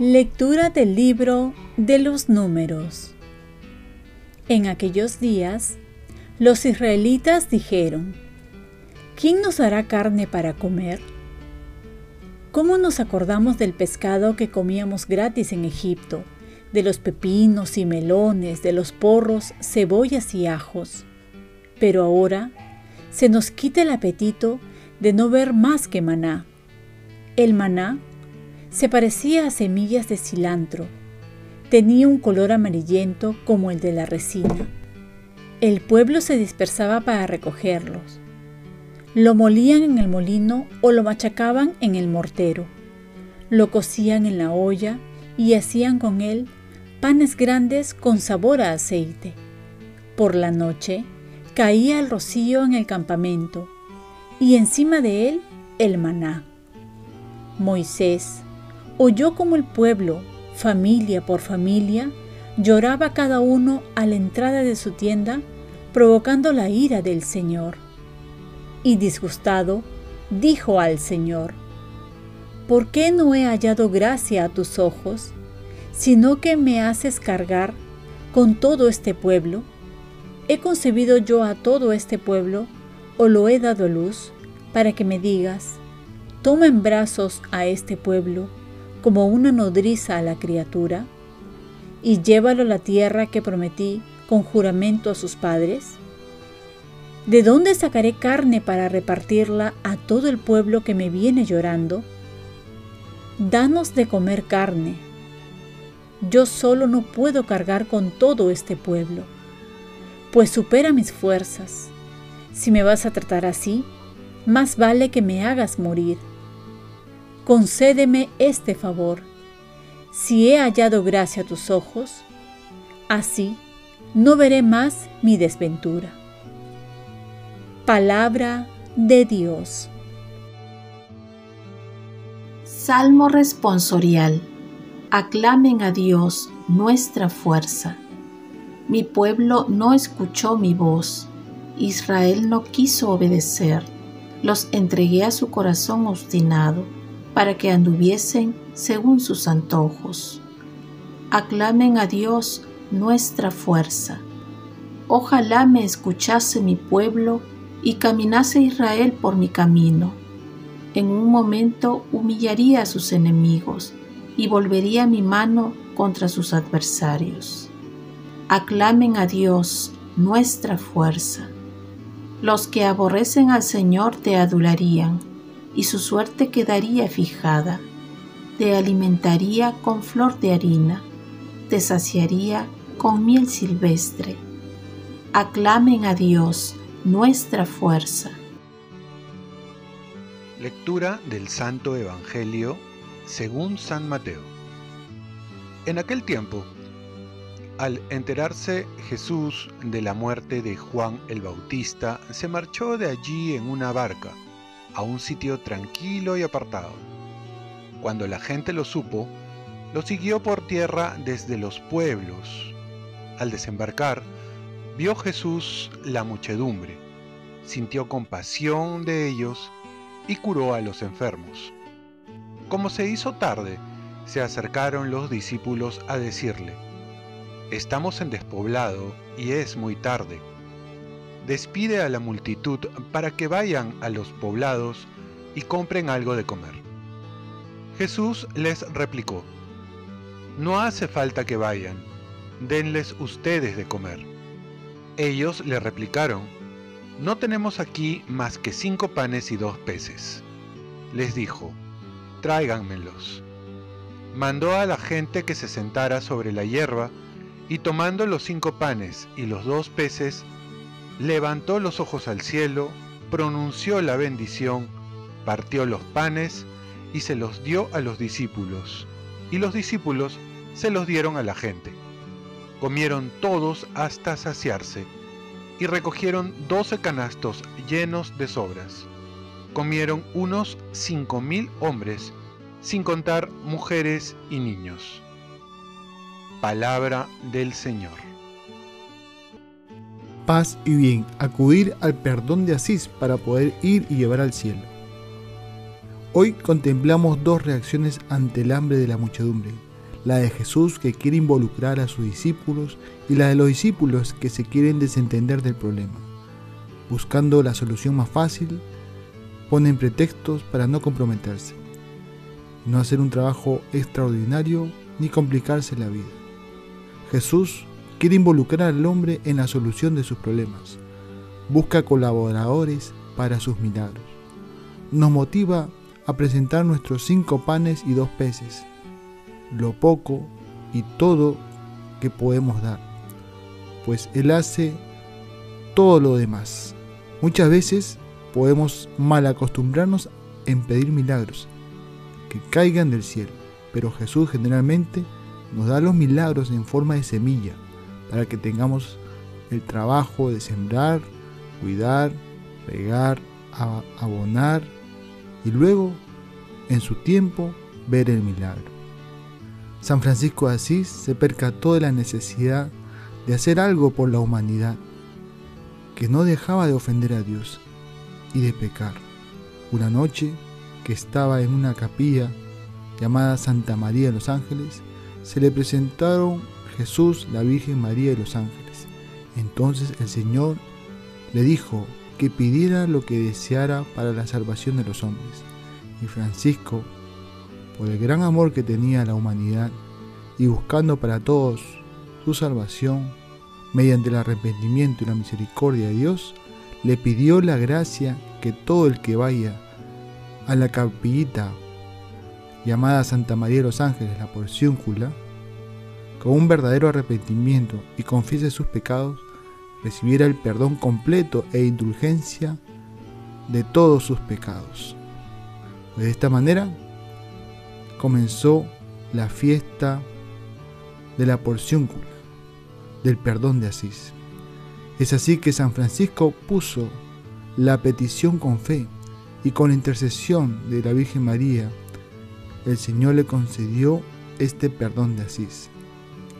Lectura del libro de los números. En aquellos días, los israelitas dijeron, ¿quién nos hará carne para comer? ¿Cómo nos acordamos del pescado que comíamos gratis en Egipto, de los pepinos y melones, de los porros, cebollas y ajos? Pero ahora se nos quita el apetito de no ver más que maná. El maná se parecía a semillas de cilantro. Tenía un color amarillento como el de la resina. El pueblo se dispersaba para recogerlos. Lo molían en el molino o lo machacaban en el mortero. Lo cocían en la olla y hacían con él panes grandes con sabor a aceite. Por la noche caía el rocío en el campamento y encima de él el maná. Moisés, oyó como el pueblo, familia por familia, lloraba cada uno a la entrada de su tienda, provocando la ira del Señor. Y disgustado, dijo al Señor, ¿por qué no he hallado gracia a tus ojos, sino que me haces cargar con todo este pueblo? ¿He concebido yo a todo este pueblo o lo he dado luz para que me digas, toma en brazos a este pueblo como una nodriza a la criatura, y llévalo a la tierra que prometí con juramento a sus padres? ¿De dónde sacaré carne para repartirla a todo el pueblo que me viene llorando? Danos de comer carne. Yo solo no puedo cargar con todo este pueblo, pues supera mis fuerzas. Si me vas a tratar así, más vale que me hagas morir concédeme este favor. Si he hallado gracia a tus ojos, así no veré más mi desventura. Palabra de Dios. Salmo responsorial. Aclamen a Dios nuestra fuerza. Mi pueblo no escuchó mi voz. Israel no quiso obedecer. Los entregué a su corazón obstinado para que anduviesen según sus antojos. Aclamen a Dios nuestra fuerza. Ojalá me escuchase mi pueblo y caminase Israel por mi camino. En un momento humillaría a sus enemigos y volvería mi mano contra sus adversarios. Aclamen a Dios nuestra fuerza. Los que aborrecen al Señor te adularían y su suerte quedaría fijada. Te alimentaría con flor de harina, te saciaría con miel silvestre. Aclamen a Dios, nuestra fuerza. Lectura del Santo Evangelio según San Mateo. En aquel tiempo, al enterarse Jesús de la muerte de Juan el Bautista, se marchó de allí en una barca a un sitio tranquilo y apartado. Cuando la gente lo supo, lo siguió por tierra desde los pueblos. Al desembarcar, vio Jesús la muchedumbre, sintió compasión de ellos y curó a los enfermos. Como se hizo tarde, se acercaron los discípulos a decirle, Estamos en despoblado y es muy tarde despide a la multitud para que vayan a los poblados y compren algo de comer. Jesús les replicó, No hace falta que vayan, denles ustedes de comer. Ellos le replicaron, No tenemos aquí más que cinco panes y dos peces. Les dijo, Tráiganmelos. Mandó a la gente que se sentara sobre la hierba, y tomando los cinco panes y los dos peces, levantó los ojos al cielo, pronunció la bendición, partió los panes y se los dio a los discípulos, y los discípulos se los dieron a la gente. Comieron todos hasta saciarse, y recogieron doce canastos llenos de sobras. Comieron unos cinco mil hombres, sin contar mujeres y niños. Palabra del Señor. Paz y bien, acudir al perdón de Asís para poder ir y llevar al cielo. Hoy contemplamos dos reacciones ante el hambre de la muchedumbre, la de Jesús que quiere involucrar a sus discípulos y la de los discípulos que se quieren desentender del problema. Buscando la solución más fácil, ponen pretextos para no comprometerse, no hacer un trabajo extraordinario ni complicarse la vida. Jesús quiere involucrar al hombre en la solución de sus problemas. Busca colaboradores para sus milagros. Nos motiva a presentar nuestros cinco panes y dos peces, lo poco y todo que podemos dar, pues Él hace todo lo demás. Muchas veces podemos mal acostumbrarnos en pedir milagros que caigan del cielo, pero Jesús generalmente nos da los milagros en forma de semilla para que tengamos el trabajo de sembrar, cuidar, regar, abonar y luego, en su tiempo, ver el milagro. San Francisco de Asís se percató de la necesidad de hacer algo por la humanidad, que no dejaba de ofender a Dios y de pecar. Una noche que estaba en una capilla llamada Santa María de los Ángeles, se le presentaron Jesús, la Virgen María y los ángeles. Entonces el Señor le dijo que pidiera lo que deseara para la salvación de los hombres. Y Francisco, por el gran amor que tenía a la humanidad y buscando para todos su salvación, mediante el arrepentimiento y la misericordia de Dios, le pidió la gracia que todo el que vaya a la capillita llamada Santa María de los Ángeles, la porcióncula, con un verdadero arrepentimiento y confiese sus pecados, recibiera el perdón completo e indulgencia de todos sus pecados. De esta manera comenzó la fiesta de la porcióncula, del perdón de Asís. Es así que San Francisco puso la petición con fe y con la intercesión de la Virgen María, el Señor le concedió este perdón de Asís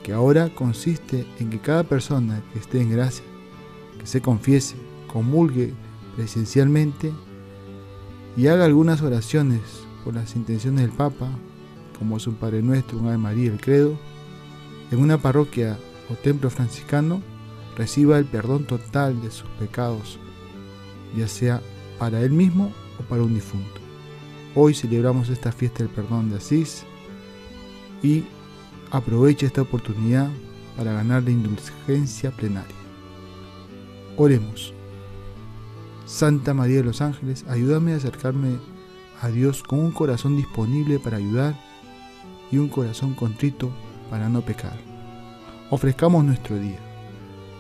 que ahora consiste en que cada persona que esté en gracia, que se confiese, comulgue presencialmente y haga algunas oraciones por las intenciones del Papa, como es un Padre Nuestro, un Ave María, el Credo, en una parroquia o templo franciscano, reciba el perdón total de sus pecados, ya sea para él mismo o para un difunto. Hoy celebramos esta fiesta del perdón de Asís y aprovecha esta oportunidad para ganar la indulgencia plenaria. Oremos. Santa María de los Ángeles, ayúdame a acercarme a Dios con un corazón disponible para ayudar y un corazón contrito para no pecar. Ofrezcamos nuestro día.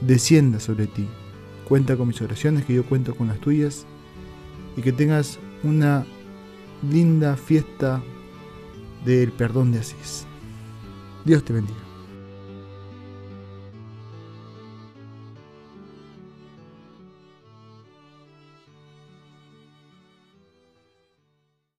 descienda sobre ti. Cuenta con mis oraciones, que yo cuento con las tuyas, y que tengas una linda fiesta del perdón de Asís. Dios te bendiga.